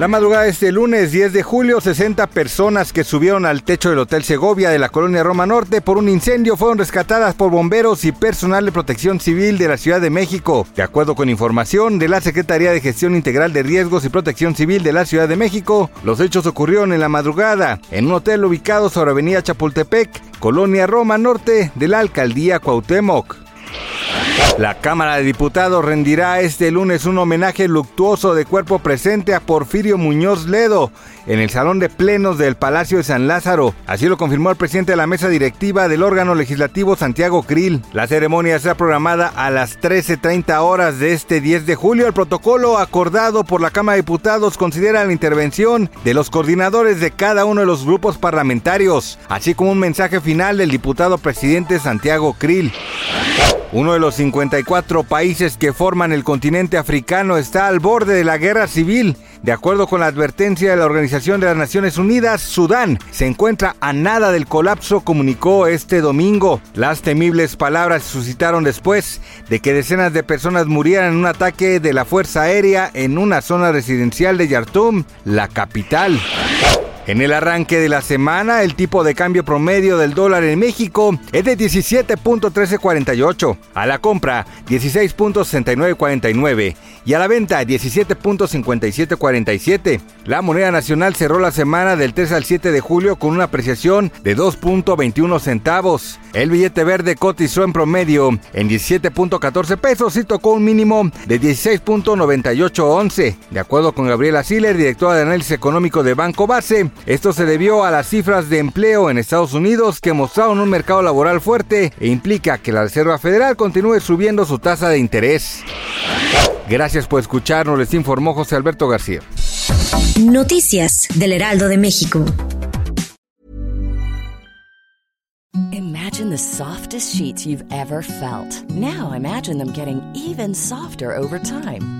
La madrugada de este lunes 10 de julio, 60 personas que subieron al techo del Hotel Segovia de la colonia Roma Norte por un incendio fueron rescatadas por bomberos y personal de protección civil de la Ciudad de México. De acuerdo con información de la Secretaría de Gestión Integral de Riesgos y Protección Civil de la Ciudad de México, los hechos ocurrieron en la madrugada en un hotel ubicado sobre Avenida Chapultepec, colonia Roma Norte de la Alcaldía Cuauhtémoc. La Cámara de Diputados rendirá este lunes un homenaje luctuoso de cuerpo presente a Porfirio Muñoz Ledo en el Salón de Plenos del Palacio de San Lázaro. Así lo confirmó el presidente de la mesa directiva del órgano legislativo Santiago Krill. La ceremonia está programada a las 13.30 horas de este 10 de julio. El protocolo acordado por la Cámara de Diputados considera la intervención de los coordinadores de cada uno de los grupos parlamentarios, así como un mensaje final del diputado presidente Santiago Krill. Uno de los 54 países que forman el continente africano está al borde de la guerra civil. De acuerdo con la advertencia de la Organización de las Naciones Unidas, Sudán se encuentra a nada del colapso, comunicó este domingo. Las temibles palabras se suscitaron después de que decenas de personas murieran en un ataque de la Fuerza Aérea en una zona residencial de Yartum, la capital. En el arranque de la semana, el tipo de cambio promedio del dólar en México es de 17.1348, a la compra 16.6949 y a la venta 17.5747. La moneda nacional cerró la semana del 3 al 7 de julio con una apreciación de 2.21 centavos. El billete verde cotizó en promedio en 17.14 pesos y tocó un mínimo de 16.9811. De acuerdo con Gabriela Siller, directora de análisis económico de Banco Base, esto se debió a las cifras de empleo en Estados Unidos que mostraron un mercado laboral fuerte e implica que la Reserva Federal continúe subiendo su tasa de interés. Gracias por escucharnos, les informó José Alberto García. Noticias del Heraldo de México. Imagine the softest sheets you've ever felt. Now imagine them getting even softer over time.